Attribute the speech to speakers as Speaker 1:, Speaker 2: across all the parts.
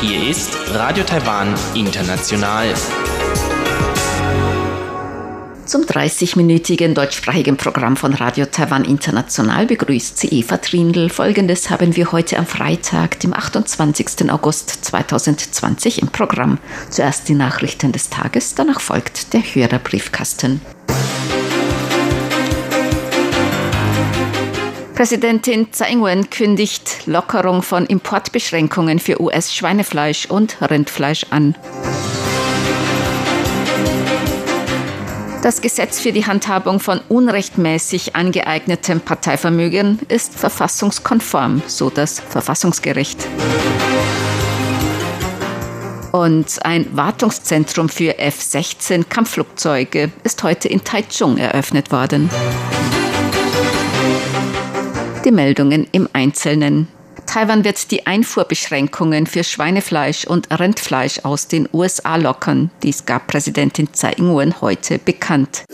Speaker 1: Hier ist Radio Taiwan International.
Speaker 2: Zum 30-minütigen deutschsprachigen Programm von Radio Taiwan International begrüßt sie Eva Trindl. Folgendes haben wir heute am Freitag, dem 28. August 2020 im Programm. Zuerst die Nachrichten des Tages, danach folgt der Hörerbriefkasten. Präsidentin Tsai Ing-wen kündigt Lockerung von Importbeschränkungen für US-Schweinefleisch und Rindfleisch an. Das Gesetz für die Handhabung von unrechtmäßig angeeignetem Parteivermögen ist verfassungskonform, so das Verfassungsgericht. Und ein Wartungszentrum für F-16 Kampfflugzeuge ist heute in Taichung eröffnet worden. Die Meldungen im Einzelnen. Taiwan wird die Einfuhrbeschränkungen für Schweinefleisch und Rindfleisch aus den USA lockern. Dies gab Präsidentin Tsai Ing-wen heute bekannt.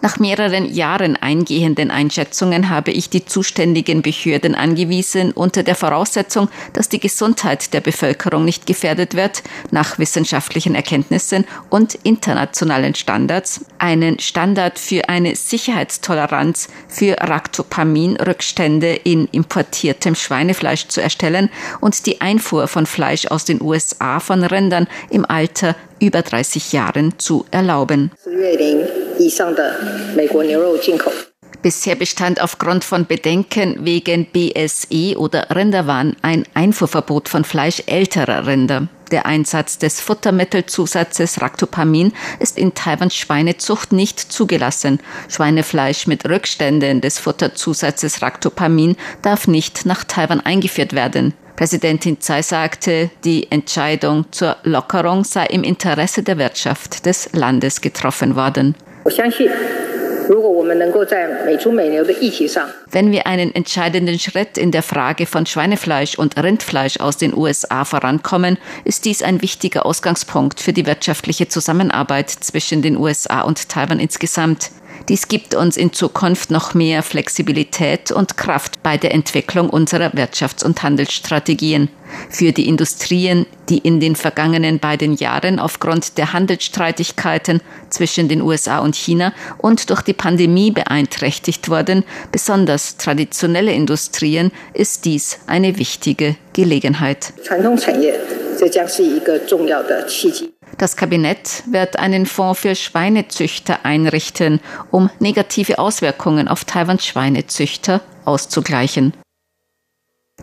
Speaker 2: Nach mehreren Jahren eingehenden Einschätzungen habe ich die zuständigen Behörden angewiesen, unter der Voraussetzung, dass die Gesundheit der Bevölkerung nicht gefährdet wird, nach wissenschaftlichen Erkenntnissen und internationalen Standards, einen Standard für eine Sicherheitstoleranz für Ractopamin-Rückstände in importiertem Schweinefleisch zu erstellen und die Einfuhr von Fleisch aus den USA von Rindern im Alter über 30 Jahren zu erlauben. Bisher bestand aufgrund von Bedenken wegen BSE oder Rinderwahn ein Einfuhrverbot von Fleisch älterer Rinder. Der Einsatz des Futtermittelzusatzes Ractopamin ist in Taiwans Schweinezucht nicht zugelassen. Schweinefleisch mit Rückständen des Futterzusatzes Ractopamin darf nicht nach Taiwan eingeführt werden. Präsidentin Tsai sagte, die Entscheidung zur Lockerung sei im Interesse der Wirtschaft des Landes getroffen worden. Wenn wir einen entscheidenden Schritt in der Frage von Schweinefleisch und Rindfleisch aus den USA vorankommen, ist dies ein wichtiger Ausgangspunkt für die wirtschaftliche Zusammenarbeit zwischen den USA und Taiwan insgesamt. Dies gibt uns in Zukunft noch mehr Flexibilität und Kraft bei der Entwicklung unserer Wirtschafts- und Handelsstrategien. Für die Industrien, die in den vergangenen beiden Jahren aufgrund der Handelsstreitigkeiten zwischen den USA und China und durch die Pandemie beeinträchtigt wurden, besonders traditionelle Industrien, ist dies eine wichtige Gelegenheit. Das Kabinett wird einen Fonds für Schweinezüchter einrichten, um negative Auswirkungen auf Taiwans Schweinezüchter auszugleichen.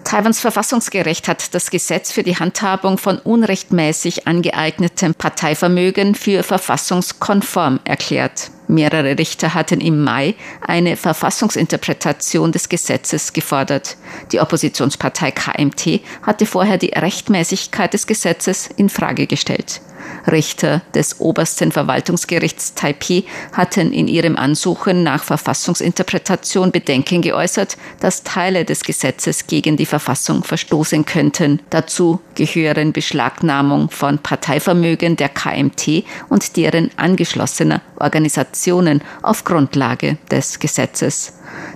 Speaker 2: Taiwans Verfassungsgericht hat das Gesetz für die Handhabung von unrechtmäßig angeeignetem Parteivermögen für verfassungskonform erklärt. Mehrere Richter hatten im Mai eine Verfassungsinterpretation des Gesetzes gefordert. Die Oppositionspartei KMT hatte vorher die Rechtmäßigkeit des Gesetzes in Frage gestellt. Richter des obersten Verwaltungsgerichts Taipei hatten in ihrem Ansuchen nach Verfassungsinterpretation Bedenken geäußert, dass Teile des Gesetzes gegen die Verfassung verstoßen könnten. Dazu gehören Beschlagnahmung von Parteivermögen der KMT und deren angeschlossener Organisationen auf Grundlage des Gesetzes.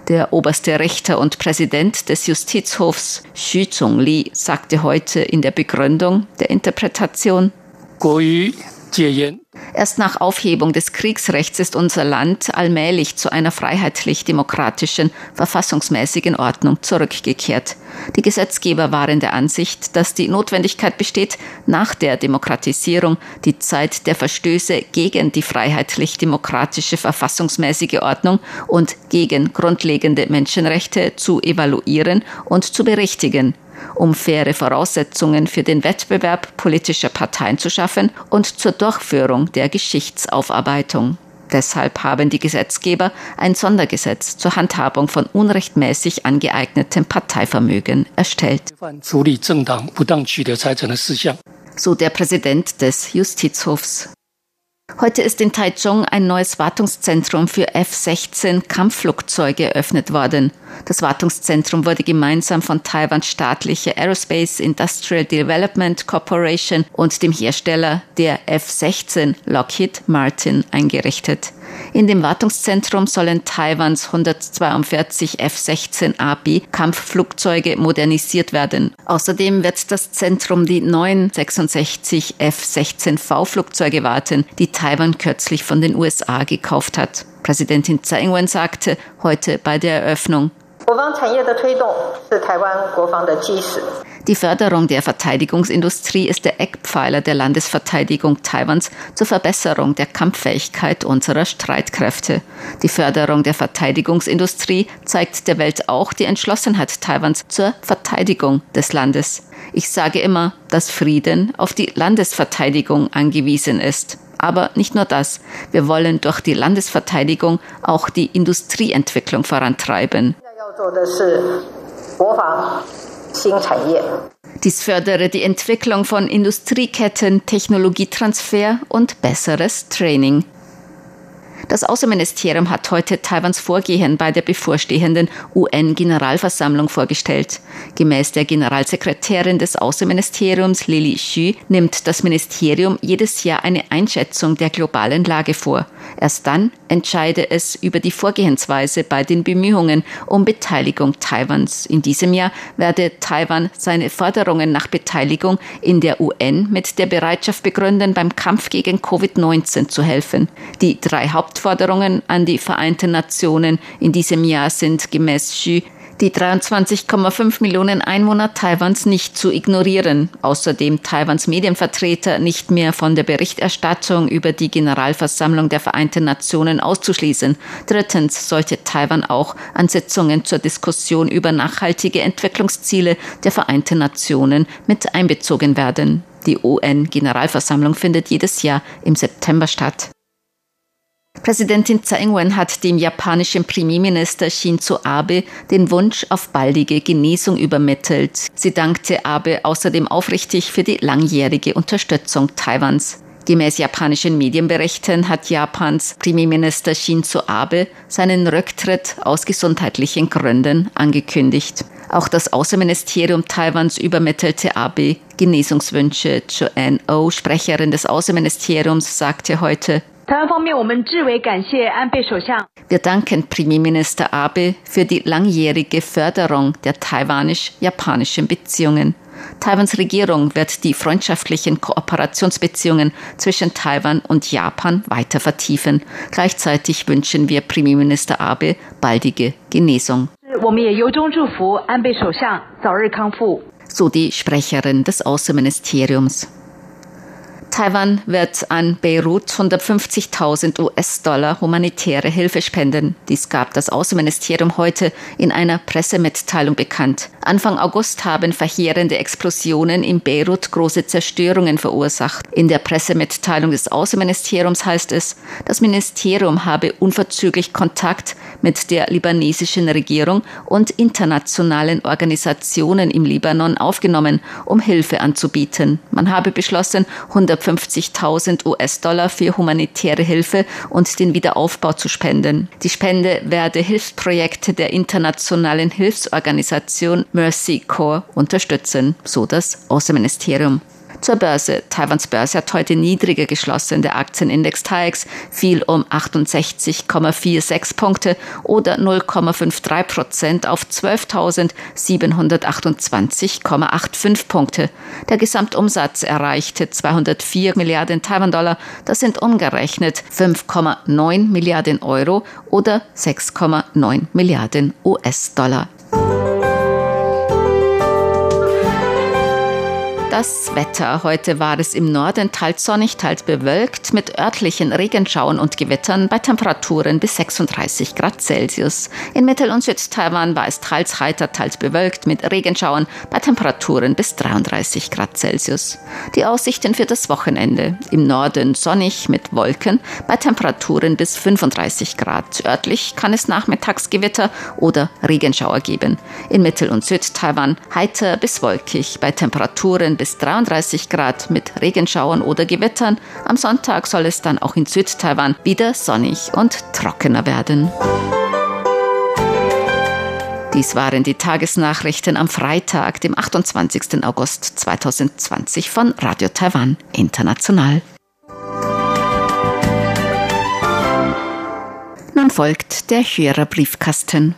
Speaker 2: Der oberste Richter und Präsident des Justizhofs Xu Zhongli sagte heute in der Begründung der Interpretation, Erst nach Aufhebung des Kriegsrechts ist unser Land allmählich zu einer freiheitlich-demokratischen, verfassungsmäßigen Ordnung zurückgekehrt. Die Gesetzgeber waren der Ansicht, dass die Notwendigkeit besteht, nach der Demokratisierung die Zeit der Verstöße gegen die freiheitlich-demokratische verfassungsmäßige Ordnung und gegen grundlegende Menschenrechte zu evaluieren und zu berichtigen um faire Voraussetzungen für den Wettbewerb politischer Parteien zu schaffen und zur Durchführung der Geschichtsaufarbeitung. Deshalb haben die Gesetzgeber ein Sondergesetz zur Handhabung von unrechtmäßig angeeignetem Parteivermögen erstellt. So der Präsident des Justizhofs. Heute ist in Taichung ein neues Wartungszentrum für F-16 Kampfflugzeuge eröffnet worden. Das Wartungszentrum wurde gemeinsam von Taiwans staatliche Aerospace Industrial Development Corporation und dem Hersteller der F-16 Lockheed Martin eingerichtet. In dem Wartungszentrum sollen Taiwans 142 F-16AB Kampfflugzeuge modernisiert werden. Außerdem wird das Zentrum die neuen 66 F-16V Flugzeuge warten, die Taiwan kürzlich von den USA gekauft hat. Präsidentin Tsai Ing-wen sagte heute bei der Eröffnung, die Förderung der Verteidigungsindustrie ist der Eckpfeiler der Landesverteidigung Taiwans zur Verbesserung der Kampffähigkeit unserer Streitkräfte. Die Förderung der Verteidigungsindustrie zeigt der Welt auch die Entschlossenheit Taiwans zur Verteidigung des Landes. Ich sage immer, dass Frieden auf die Landesverteidigung angewiesen ist. Aber nicht nur das. Wir wollen durch die Landesverteidigung auch die Industrieentwicklung vorantreiben. Dies fördere die Entwicklung von Industrieketten, Technologietransfer und besseres Training. Das Außenministerium hat heute Taiwans Vorgehen bei der bevorstehenden UN-Generalversammlung vorgestellt. Gemäß der Generalsekretärin des Außenministeriums Lili Xu nimmt das Ministerium jedes Jahr eine Einschätzung der globalen Lage vor. Erst dann entscheide es über die Vorgehensweise bei den Bemühungen um Beteiligung Taiwans. In diesem Jahr werde Taiwan seine Forderungen nach Beteiligung in der UN mit der Bereitschaft begründen, beim Kampf gegen Covid-19 zu helfen. Die drei Hauptforderungen an die Vereinten Nationen in diesem Jahr sind gemäß Xu die 23,5 Millionen Einwohner Taiwans nicht zu ignorieren. Außerdem Taiwans Medienvertreter nicht mehr von der Berichterstattung über die Generalversammlung der Vereinten Nationen auszuschließen. Drittens sollte Taiwan auch an Sitzungen zur Diskussion über nachhaltige Entwicklungsziele der Vereinten Nationen mit einbezogen werden. Die UN-Generalversammlung findet jedes Jahr im September statt. Präsidentin Tsai Ing-wen hat dem japanischen Premierminister Shinzo Abe den Wunsch auf baldige Genesung übermittelt. Sie dankte Abe außerdem aufrichtig für die langjährige Unterstützung Taiwans. Gemäß japanischen Medienberichten hat Japans Premierminister Shinzo Abe seinen Rücktritt aus gesundheitlichen Gründen angekündigt. Auch das Außenministerium Taiwans übermittelte Abe Genesungswünsche. Joanne O, Sprecherin des Außenministeriums, sagte heute, wir danken Premierminister Abe für die langjährige Förderung der taiwanisch-japanischen Beziehungen. Taiwans Regierung wird die freundschaftlichen Kooperationsbeziehungen zwischen Taiwan und Japan weiter vertiefen. Gleichzeitig wünschen wir Premierminister Abe baldige Genesung. So die Sprecherin des Außenministeriums. Taiwan wird an Beirut 150.000 US-Dollar humanitäre Hilfe spenden. Dies gab das Außenministerium heute in einer Pressemitteilung bekannt. Anfang August haben verheerende Explosionen in Beirut große Zerstörungen verursacht. In der Pressemitteilung des Außenministeriums heißt es, das Ministerium habe unverzüglich Kontakt mit der libanesischen Regierung und internationalen Organisationen im Libanon aufgenommen, um Hilfe anzubieten. Man habe beschlossen, 100 150.000 US-Dollar für humanitäre Hilfe und den Wiederaufbau zu spenden. Die Spende werde Hilfsprojekte der internationalen Hilfsorganisation Mercy Corps unterstützen, so das Außenministerium. Zur Börse. Taiwans Börse hat heute niedriger geschlossen. Der Aktienindex TAIEX fiel um 68,46 Punkte oder 0,53 Prozent auf 12.728,85 Punkte. Der Gesamtumsatz erreichte 204 Milliarden Taiwan-Dollar. Das sind umgerechnet 5,9 Milliarden Euro oder 6,9 Milliarden US-Dollar. Das Wetter. Heute war es im Norden teils sonnig, teils bewölkt mit örtlichen Regenschauern und Gewittern bei Temperaturen bis 36 Grad Celsius. In Mittel- und Südtaiwan war es teils heiter, teils bewölkt mit Regenschauern bei Temperaturen bis 33 Grad Celsius. Die Aussichten für das Wochenende. Im Norden sonnig mit Wolken bei Temperaturen bis 35 Grad. Örtlich kann es nachmittags Gewitter oder Regenschauer geben. In Mittel- und Südtaiwan heiter bis wolkig bei Temperaturen bis bis 33 Grad mit Regenschauern oder Gewittern. Am Sonntag soll es dann auch in Südtaiwan wieder sonnig und trockener werden. Dies waren die Tagesnachrichten am Freitag, dem 28. August 2020 von Radio Taiwan International. Nun folgt der Hörerbriefkasten.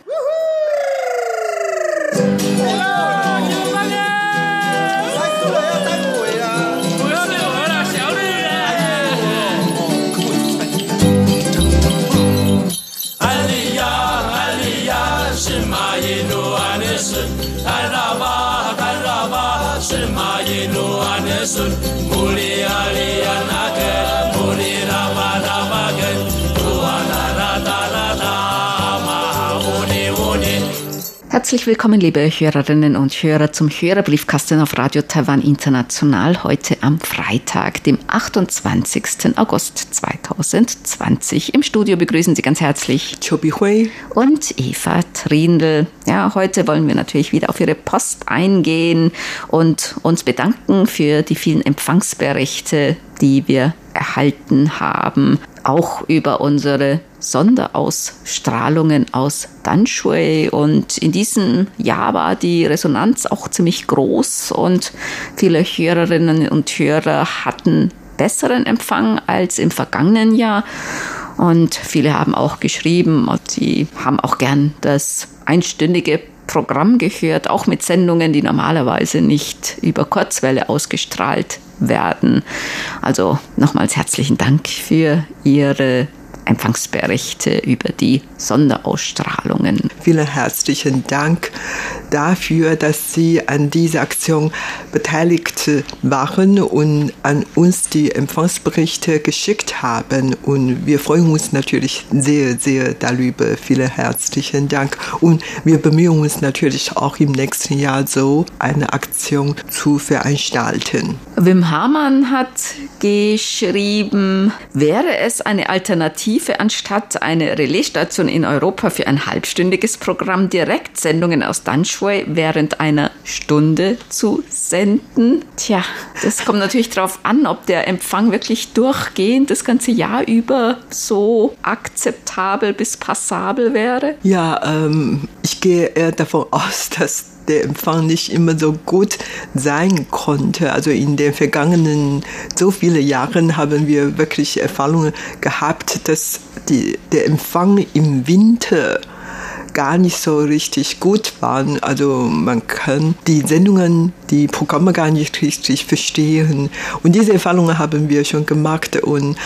Speaker 2: Mayinu anesun, Karabah, Karabah, Shemayinu anesun, Muli alim. Herzlich willkommen, liebe Hörerinnen und Hörer, zum Hörerbriefkasten auf Radio Taiwan International heute am Freitag, dem 28. August 2020. Im Studio begrüßen Sie ganz herzlich
Speaker 3: Chobi Hui
Speaker 2: und Eva Trindl. Ja, heute wollen wir natürlich wieder auf Ihre Post eingehen und uns bedanken für die vielen Empfangsberichte, die wir erhalten haben, auch über unsere Sonderausstrahlungen aus Danshui. Und in diesem Jahr war die Resonanz auch ziemlich groß und viele Hörerinnen und Hörer hatten besseren Empfang als im vergangenen Jahr. Und viele haben auch geschrieben, sie haben auch gern das einstündige Programm gehört, auch mit Sendungen, die normalerweise nicht über Kurzwelle ausgestrahlt werden. Also nochmals herzlichen Dank für Ihre Empfangsberichte über die Sonderausstrahlungen.
Speaker 3: Vielen herzlichen Dank dafür, dass Sie an dieser Aktion beteiligt waren und an uns die Empfangsberichte geschickt haben. Und wir freuen uns natürlich sehr, sehr darüber. Vielen herzlichen Dank. Und wir bemühen uns natürlich auch im nächsten Jahr so eine Aktion zu veranstalten.
Speaker 2: Wim Hamann hat geschrieben, wäre es eine Alternative anstatt eine Relaisstation in Europa für ein halbstündiges Programm Direktsendungen aus Danshui während einer Stunde zu senden? Tja, das kommt natürlich darauf an, ob der Empfang wirklich durchgehend das ganze Jahr über so akzeptabel bis passabel wäre.
Speaker 3: Ja, ähm, ich gehe eher davon aus, dass der Empfang nicht immer so gut sein konnte. Also in den vergangenen so viele Jahren haben wir wirklich Erfahrungen gehabt, dass die, der Empfang im Winter gar nicht so richtig gut waren. Also man kann die Sendungen, die Programme gar nicht richtig verstehen. Und diese Erfahrungen haben wir schon gemacht und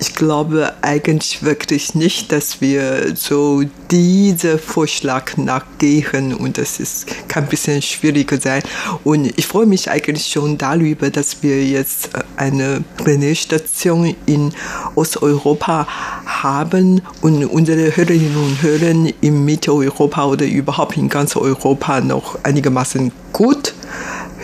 Speaker 3: ich glaube eigentlich wirklich nicht, dass wir so diese Vorschlag nachgehen und das ist, kann ein bisschen schwieriger sein. Und ich freue mich eigentlich schon darüber, dass wir jetzt eine Relais-Station in Osteuropa haben und unsere Hörerinnen und Hörer in Mitteleuropa oder überhaupt in ganz Europa noch einigermaßen gut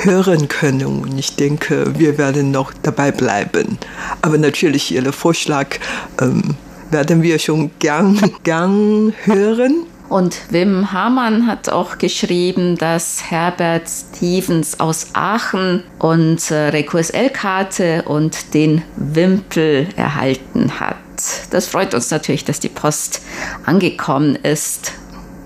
Speaker 3: hören können. Und ich denke, wir werden noch dabei bleiben. Aber natürlich, Ihren Vorschlag ähm, werden wir schon gern, gern hören.
Speaker 2: Und Wim Hamann hat auch geschrieben, dass Herbert Stevens aus Aachen unsere QSL-Karte und den Wimpel erhalten hat. Das freut uns natürlich, dass die Post angekommen ist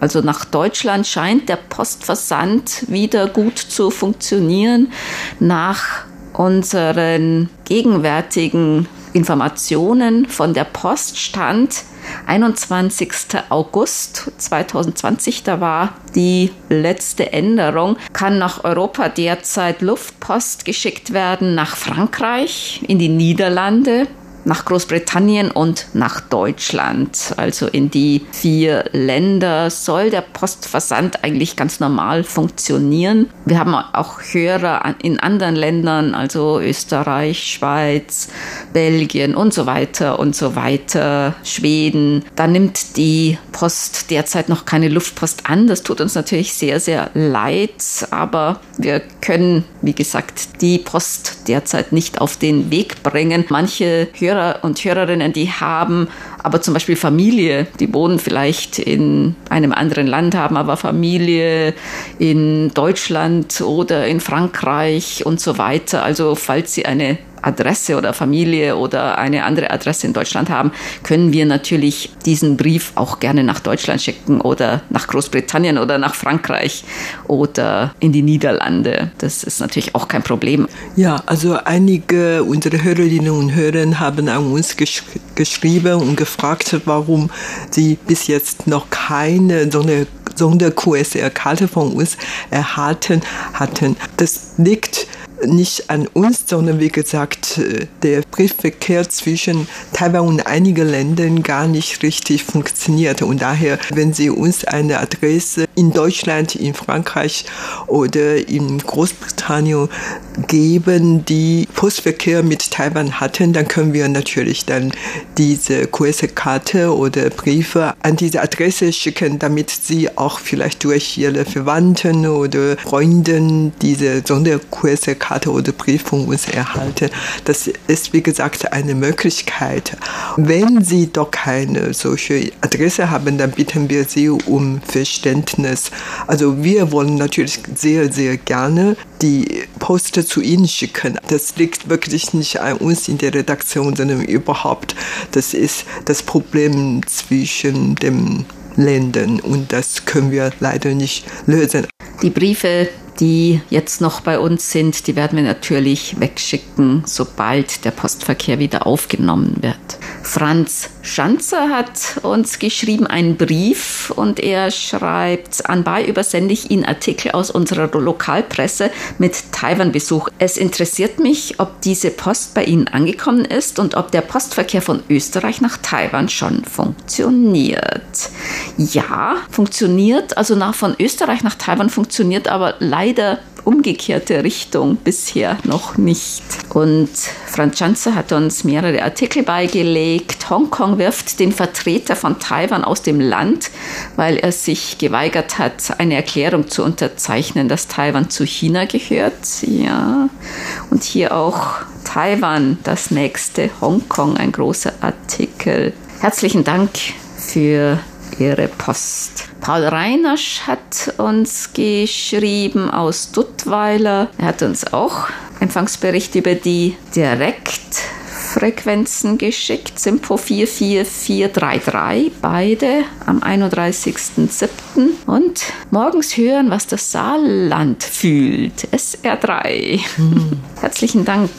Speaker 2: also nach Deutschland scheint der Postversand wieder gut zu funktionieren. Nach unseren gegenwärtigen Informationen von der Post stand 21. August 2020, da war die letzte Änderung, kann nach Europa derzeit Luftpost geschickt werden nach Frankreich, in die Niederlande, nach Großbritannien und nach Deutschland. Also in die vier Länder soll der Postversand eigentlich ganz normal funktionieren. Wir haben auch Hörer in anderen Ländern, also Österreich, Schweiz, Belgien und so weiter und so weiter, Schweden. Da nimmt die Post derzeit noch keine Luftpost an. Das tut uns natürlich sehr, sehr leid, aber wir können, wie gesagt, die Post derzeit nicht auf den Weg bringen. Manche Hörer Hörer und Hörerinnen, die haben aber zum Beispiel Familie, die wohnen vielleicht in einem anderen Land, haben aber Familie in Deutschland oder in Frankreich und so weiter. Also falls sie eine Adresse oder Familie oder eine andere Adresse in Deutschland haben, können wir natürlich diesen Brief auch gerne nach Deutschland schicken oder nach Großbritannien oder nach Frankreich oder in die Niederlande. Das ist natürlich auch kein Problem.
Speaker 3: Ja, also einige unserer Hörerinnen und Hörer haben an uns gesch geschrieben und gefragt, gefragt, warum sie bis jetzt noch keine so eine Sonder-QSR-Karte von uns erhalten hatten. Das liegt nicht an uns, sondern wie gesagt, der Briefverkehr zwischen Taiwan und einigen Ländern gar nicht richtig funktioniert. Und daher, wenn Sie uns eine Adresse in Deutschland, in Frankreich oder in Großbritannien geben, die Postverkehr mit Taiwan hatten, dann können wir natürlich dann diese QR-Karte oder Briefe an diese Adresse schicken, damit sie auch vielleicht durch ihre Verwandten oder Freunden diese Sonder-QR-Karte oder Brief von uns erhalten. Das ist, wie gesagt, eine Möglichkeit. Wenn Sie doch keine solche Adresse haben, dann bitten wir Sie um Verständnis. Also wir wollen natürlich sehr, sehr gerne die Poster zu Ihnen schicken. Das liegt wirklich nicht an uns in der Redaktion, sondern überhaupt, das ist das Problem zwischen den Ländern und das können wir leider nicht lösen.
Speaker 2: Die Briefe die jetzt noch bei uns sind, die werden wir natürlich wegschicken, sobald der Postverkehr wieder aufgenommen wird. Franz Schanzer hat uns geschrieben einen Brief und er schreibt, anbei übersende ich Ihnen Artikel aus unserer Lokalpresse mit Taiwan-Besuch. Es interessiert mich, ob diese Post bei Ihnen angekommen ist und ob der Postverkehr von Österreich nach Taiwan schon funktioniert. Ja, funktioniert, also nach von Österreich nach Taiwan funktioniert aber leider umgekehrte Richtung bisher noch nicht. Und Franz Schanze hat uns mehrere Artikel beigelegt. Hongkong wirft den Vertreter von Taiwan aus dem Land, weil er sich geweigert hat, eine Erklärung zu unterzeichnen, dass Taiwan zu China gehört. Ja. Und hier auch Taiwan, das nächste Hongkong, ein großer Artikel. Herzlichen Dank für Ihre Post. Paul Reinasch hat uns geschrieben aus Duttweiler. Er hat uns auch Empfangsbericht über die Direktfrequenzen geschickt. Simpo 44433, beide am 31.07. Und morgens hören, was das Saarland fühlt. SR3. Mhm. Herzlichen Dank.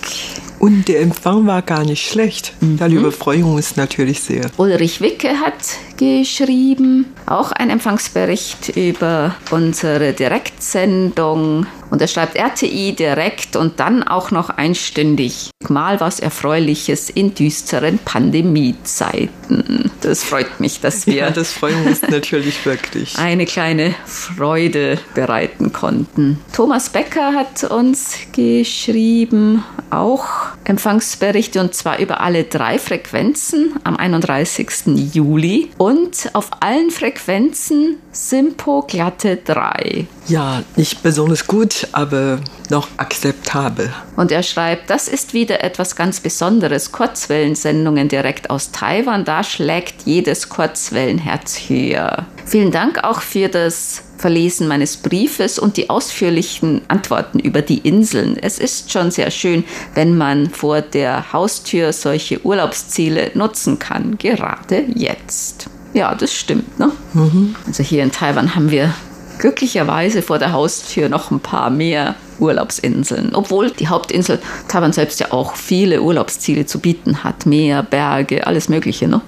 Speaker 3: Und der Empfang war gar nicht schlecht. Mhm. Darüber freuen wir uns natürlich sehr.
Speaker 2: Ulrich Wicke hat geschrieben, auch ein Empfangsbericht über unsere Direktsendung. Und er schreibt RTI direkt und dann auch noch einstündig. Mal was Erfreuliches in düsteren Pandemiezeiten. Das freut mich, dass wir.
Speaker 3: Ja, das freut uns natürlich wirklich.
Speaker 2: Eine kleine Freude bereiten konnten. Thomas Becker hat uns geschrieben, auch Empfangsberichte und zwar über alle drei Frequenzen am 31. Juli und auf allen Frequenzen Simpo glatte 3.
Speaker 3: Ja, nicht besonders gut, aber noch akzeptabel.
Speaker 2: Und er schreibt, das ist wieder etwas ganz Besonderes. Kurzwellensendungen direkt aus Taiwan, da schlägt jedes Kurzwellenherz höher. Vielen Dank auch für das Verlesen meines Briefes und die ausführlichen Antworten über die Inseln. Es ist schon sehr schön, wenn man vor der Haustür solche Urlaubsziele nutzen kann, gerade jetzt. Ja, das stimmt. Ne? Mhm. Also hier in Taiwan haben wir glücklicherweise vor der Haustür noch ein paar mehr Urlaubsinseln, obwohl die Hauptinsel Taiwan selbst ja auch viele Urlaubsziele zu bieten hat, Meer, Berge, alles Mögliche. Ne?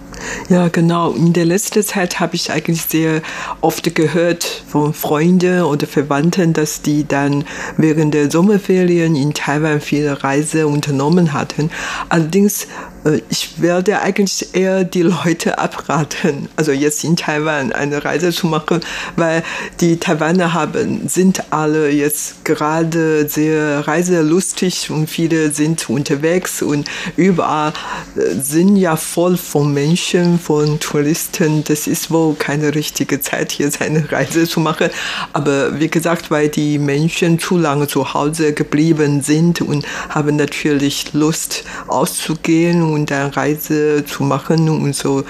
Speaker 3: Ja, genau. In der letzten Zeit habe ich eigentlich sehr oft gehört von Freunden oder Verwandten, dass die dann während der Sommerferien in Taiwan viele Reise unternommen hatten. Allerdings äh, ich werde eigentlich eher die Leute abraten, also jetzt in Taiwan eine Reise zu machen, weil die Taiwaner haben, sind alle jetzt gerade sehr reiselustig und viele sind unterwegs und überall äh, sind ja voll von Menschen, von Touristen. Das ist wohl keine richtige Zeit, hier seine Reise zu machen. Aber wie gesagt, weil die Menschen zu lange zu Hause geblieben sind und haben natürlich Lust auszugehen und eine Reise zu machen und so.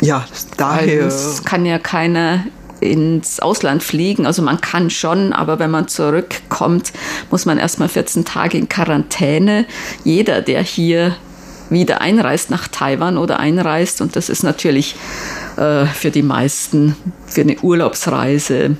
Speaker 3: Ja, daher.
Speaker 2: Es kann ja keiner ins Ausland fliegen. Also man kann schon, aber wenn man zurückkommt, muss man erstmal 14 Tage in Quarantäne. Jeder, der hier wieder einreist nach Taiwan oder einreist, und das ist natürlich äh, für die meisten für eine Urlaubsreise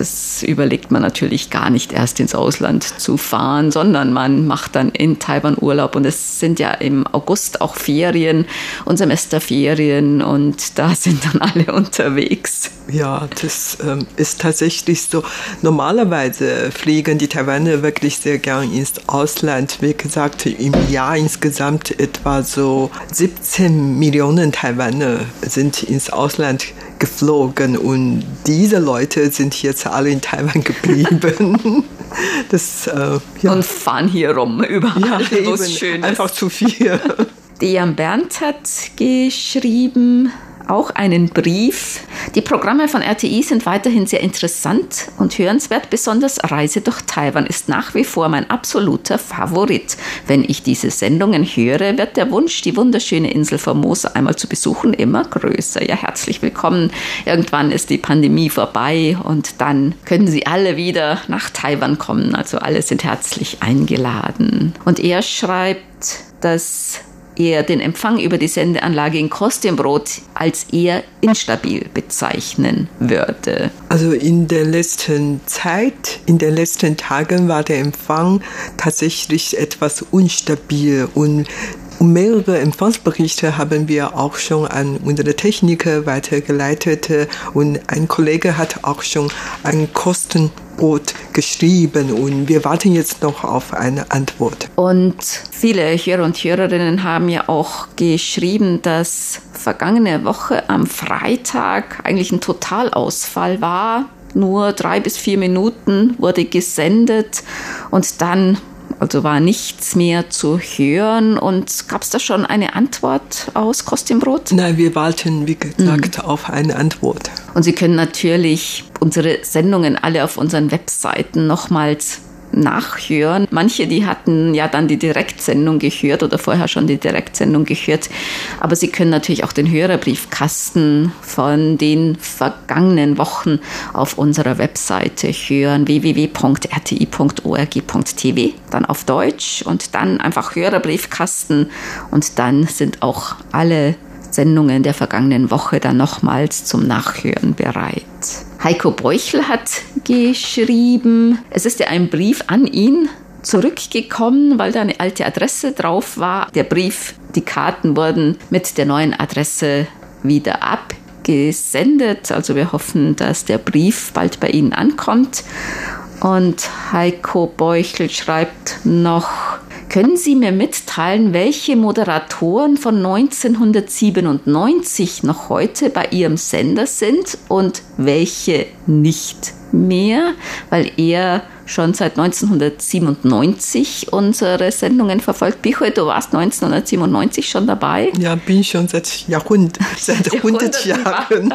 Speaker 2: das überlegt man natürlich gar nicht erst ins Ausland zu fahren, sondern man macht dann in Taiwan Urlaub und es sind ja im August auch Ferien und Semesterferien und da sind dann alle unterwegs.
Speaker 3: Ja, das ähm, ist tatsächlich so. Normalerweise fliegen die Taiwaner wirklich sehr gern ins Ausland. Wie gesagt, im Jahr insgesamt etwa so 17 Millionen Taiwaner sind ins Ausland geflogen und diese Leute sind jetzt alle in Taiwan geblieben.
Speaker 2: Das, äh, ja. Und fahren hier rum, überall, ja,
Speaker 3: ist. Einfach zu viel.
Speaker 2: Dian Berndt hat geschrieben, auch einen Brief. Die Programme von RTI sind weiterhin sehr interessant und hörenswert. Besonders Reise durch Taiwan ist nach wie vor mein absoluter Favorit. Wenn ich diese Sendungen höre, wird der Wunsch, die wunderschöne Insel Formosa einmal zu besuchen, immer größer. Ja, herzlich willkommen. Irgendwann ist die Pandemie vorbei und dann können Sie alle wieder nach Taiwan kommen. Also alle sind herzlich eingeladen. Und er schreibt, dass er den Empfang über die Sendeanlage in Kostümbrot als eher instabil bezeichnen würde.
Speaker 3: Also in der letzten Zeit, in den letzten Tagen war der Empfang tatsächlich etwas unstabil und mehrere Empfangsberichte haben wir auch schon an unsere Techniker weitergeleitet. Und ein Kollege hat auch schon ein Kostenbrot geschrieben. Und wir warten jetzt noch auf eine Antwort.
Speaker 2: Und viele Hörer und Hörerinnen haben ja auch geschrieben, dass vergangene Woche am Freitag eigentlich ein Totalausfall war. Nur drei bis vier Minuten wurde gesendet und dann also war nichts mehr zu hören. Und gab es da schon eine Antwort aus Kostümbrot?
Speaker 3: Nein, wir warten, wie gesagt, mhm. auf eine Antwort.
Speaker 2: Und Sie können natürlich unsere Sendungen alle auf unseren Webseiten nochmals nachhören. Manche, die hatten ja dann die Direktsendung gehört oder vorher schon die Direktsendung gehört. Aber Sie können natürlich auch den Hörerbriefkasten von den vergangenen Wochen auf unserer Webseite hören, www.rti.org.tv, dann auf Deutsch und dann einfach Hörerbriefkasten und dann sind auch alle Sendungen der vergangenen Woche dann nochmals zum Nachhören bereit. Heiko Beuchel hat geschrieben, es ist ja ein Brief an ihn zurückgekommen, weil da eine alte Adresse drauf war. Der Brief, die Karten wurden mit der neuen Adresse wieder abgesendet. Also wir hoffen, dass der Brief bald bei Ihnen ankommt. Und Heiko Beuchel schreibt noch, können Sie mir mitteilen, welche Moderatoren von 1997 noch heute bei Ihrem Sender sind und welche nicht mehr, weil er schon seit 1997 unsere Sendungen verfolgt. Bicho, du warst 1997 schon dabei.
Speaker 3: Ja, bin schon seit Jahrhundert, seit 100 Jahren.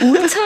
Speaker 3: Uta,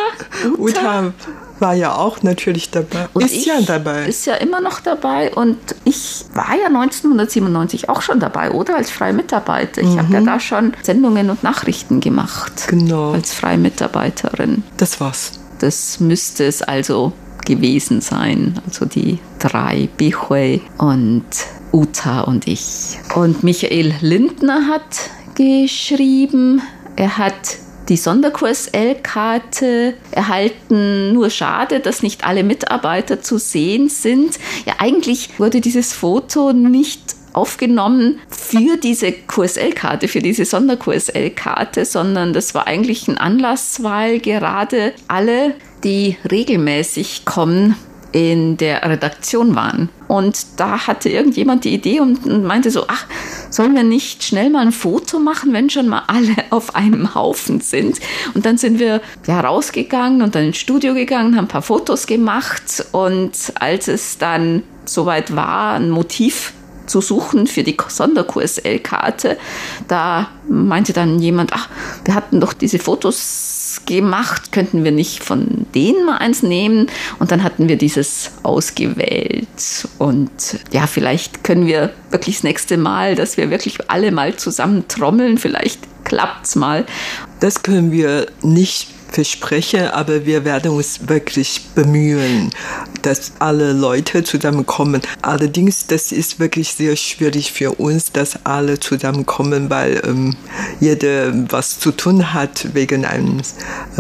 Speaker 3: Uta, Uta war ja auch natürlich dabei.
Speaker 2: Und ist ja dabei. Ist ja immer noch dabei. Und ich war ja 1997 auch schon dabei, oder? Als freie Mitarbeiter. Ich mhm. habe ja da schon Sendungen und Nachrichten gemacht.
Speaker 3: Genau.
Speaker 2: Als freie Mitarbeiterin.
Speaker 3: Das war's.
Speaker 2: Das müsste es also gewesen sein. Also die drei, Bihui und Uta und ich. Und Michael Lindner hat geschrieben, er hat die Sonderkurs-L-Karte erhalten. Nur schade, dass nicht alle Mitarbeiter zu sehen sind. Ja, eigentlich wurde dieses Foto nicht aufgenommen für diese QSL-Karte, für diese Sonderkurs-L-Karte, sondern das war eigentlich ein Anlass, weil gerade alle, die regelmäßig kommen, in der Redaktion waren. Und da hatte irgendjemand die Idee und meinte so, ach, sollen wir nicht schnell mal ein Foto machen, wenn schon mal alle auf einem Haufen sind? Und dann sind wir ja rausgegangen und dann ins Studio gegangen, haben ein paar Fotos gemacht und als es dann soweit war, ein Motiv zu suchen für die Sonderkurs-L-Karte. Da meinte dann jemand, ach, wir hatten doch diese Fotos gemacht, könnten wir nicht von denen mal eins nehmen? Und dann hatten wir dieses ausgewählt. Und ja, vielleicht können wir wirklich das nächste Mal, dass wir wirklich alle mal zusammen trommeln, vielleicht klappt es mal.
Speaker 3: Das können wir nicht versprechen, aber wir werden uns wirklich bemühen, dass alle Leute zusammenkommen. Allerdings, das ist wirklich sehr schwierig für uns, dass alle zusammenkommen, weil ähm, jeder was zu tun hat wegen einer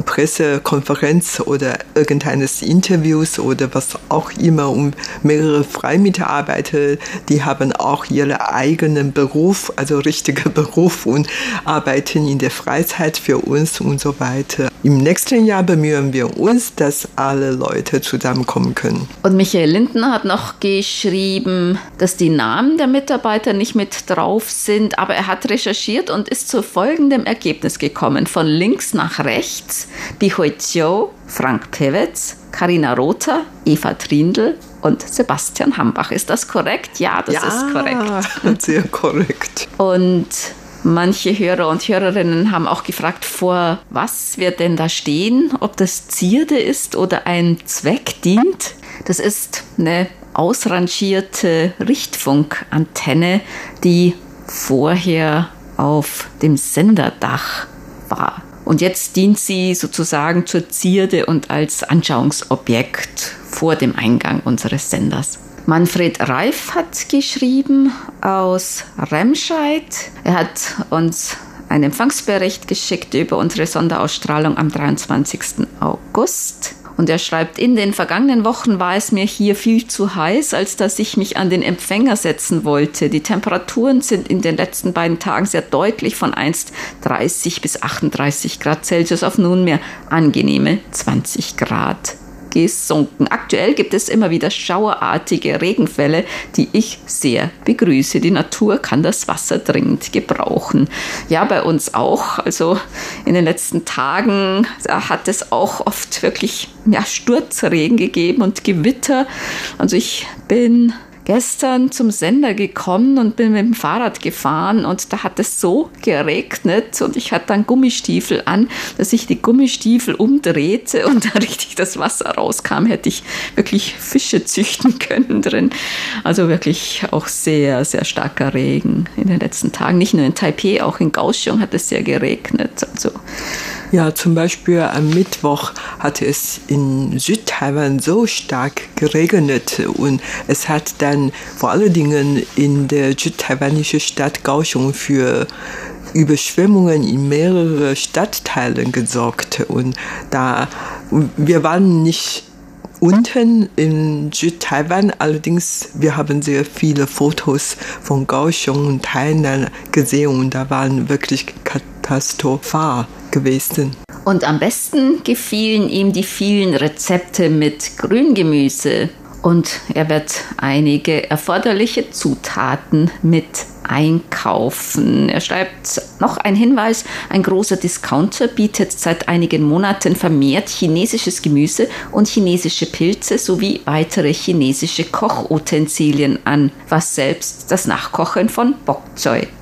Speaker 3: Pressekonferenz oder irgendeines Interviews oder was auch immer. Und mehrere Freimitarbeiter, die haben auch ihren eigenen Beruf, also richtiger Beruf und arbeiten in der Freizeit für uns und so weiter. Im nächsten Jahr bemühen wir uns, dass alle Leute zusammenkommen können.
Speaker 2: Und Michael Lindner hat noch geschrieben, dass die Namen der Mitarbeiter nicht mit drauf sind, aber er hat recherchiert und ist zu folgendem Ergebnis gekommen. Von links nach rechts, Bihui Chiu, Frank Pewitz, Karina Rother, Eva Trindl und Sebastian Hambach. Ist das korrekt? Ja, das
Speaker 3: ja,
Speaker 2: ist korrekt.
Speaker 3: Sehr korrekt.
Speaker 2: Und Manche Hörer und Hörerinnen haben auch gefragt, vor was wir denn da stehen, ob das Zierde ist oder ein Zweck dient. Das ist eine ausrangierte Richtfunkantenne, die vorher auf dem Senderdach war. Und jetzt dient sie sozusagen zur Zierde und als Anschauungsobjekt vor dem Eingang unseres Senders. Manfred Reif hat geschrieben aus Remscheid. Er hat uns einen Empfangsbericht geschickt über unsere Sonderausstrahlung am 23. August. Und er schreibt, in den vergangenen Wochen war es mir hier viel zu heiß, als dass ich mich an den Empfänger setzen wollte. Die Temperaturen sind in den letzten beiden Tagen sehr deutlich von einst 30 bis 38 Grad Celsius auf nunmehr angenehme 20 Grad gesunken. Aktuell gibt es immer wieder schauerartige Regenfälle, die ich sehr begrüße. Die Natur kann das Wasser dringend gebrauchen. Ja, bei uns auch. Also in den letzten Tagen hat es auch oft wirklich ja, Sturzregen gegeben und Gewitter. Also ich bin gestern zum Sender gekommen und bin mit dem Fahrrad gefahren und da hat es so geregnet und ich hatte dann Gummistiefel an, dass ich die Gummistiefel umdrehte und da richtig das Wasser rauskam, hätte ich wirklich Fische züchten können drin. Also wirklich auch sehr, sehr starker Regen in den letzten Tagen. Nicht nur in Taipei, auch in Kaohsiung hat es sehr geregnet. Also
Speaker 3: ja, zum Beispiel am Mittwoch hatte es in Südtaiwan so stark geregnet und es hat dann vor allen Dingen in der südtaiwanischen Stadt Kaohsiung für Überschwemmungen in mehreren Stadtteilen gesorgt und da wir waren nicht unten in Südtaiwan. Allerdings, wir haben sehr viele Fotos von Kaohsiung und Tainan gesehen und da waren wirklich katastrophal gewesen.
Speaker 2: Und am besten gefielen ihm die vielen Rezepte mit Grüngemüse. Und er wird einige erforderliche Zutaten mit einkaufen. Er schreibt noch ein Hinweis, ein großer Discounter bietet seit einigen Monaten vermehrt chinesisches Gemüse und chinesische Pilze sowie weitere chinesische Kochutensilien an, was selbst das Nachkochen von Bok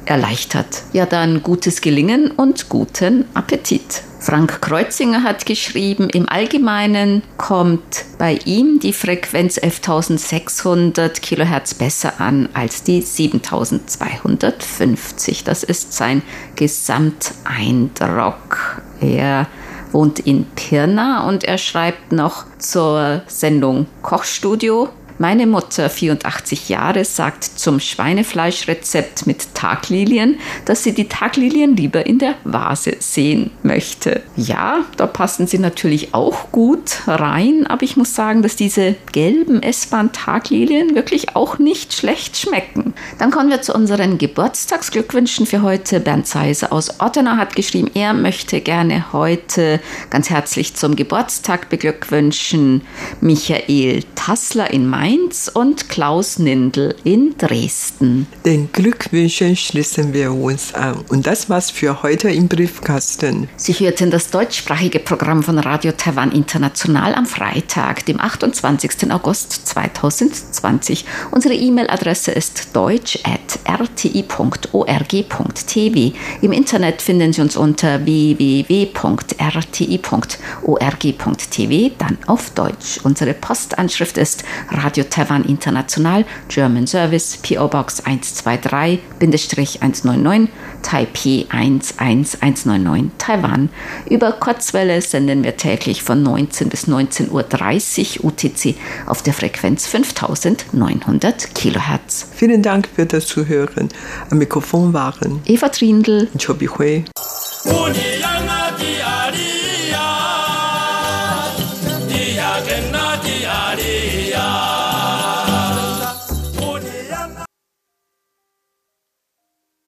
Speaker 2: erleichtert. Ja, dann gutes Gelingen und guten Appetit. Frank Kreuzinger hat geschrieben, im Allgemeinen kommt bei ihm die Frequenz 11.600 Kilohertz besser an als die 7.250. Das ist sein Gesamteindruck. Er wohnt in Pirna und er schreibt noch zur Sendung Kochstudio meine Mutter, 84 Jahre, sagt zum Schweinefleischrezept mit Taglilien, dass sie die Taglilien lieber in der Vase sehen möchte. Ja, da passen sie natürlich auch gut rein, aber ich muss sagen, dass diese gelben S-Bahn-Taglilien wirklich auch nicht schlecht schmecken. Dann kommen wir zu unseren Geburtstagsglückwünschen für heute. Bernd Seiser aus Ottenau hat geschrieben, er möchte gerne heute ganz herzlich zum Geburtstag beglückwünschen Michael Tassler in Mainz Mainz und Klaus Nindl in Dresden.
Speaker 3: Den Glückwünschen schließen wir uns an. Und das war's für heute im Briefkasten.
Speaker 2: Sie hörten das deutschsprachige Programm von Radio Taiwan International am Freitag, dem 28. August 2020. Unsere E-Mail-Adresse ist deutsch.rti.org.tv. Im Internet finden Sie uns unter www.rti.org.tv, dann auf Deutsch. Unsere Postanschrift ist Radio Radio Taiwan International, German Service, PO Box 123-199, Taipei 11199, Taiwan. Über Kurzwelle senden wir täglich von 19 bis 19.30 Uhr UTC auf der Frequenz 5900 Kilohertz.
Speaker 3: Vielen Dank für das Zuhören. Am Mikrofon waren
Speaker 2: Eva Trindl
Speaker 3: und Chobi Hui.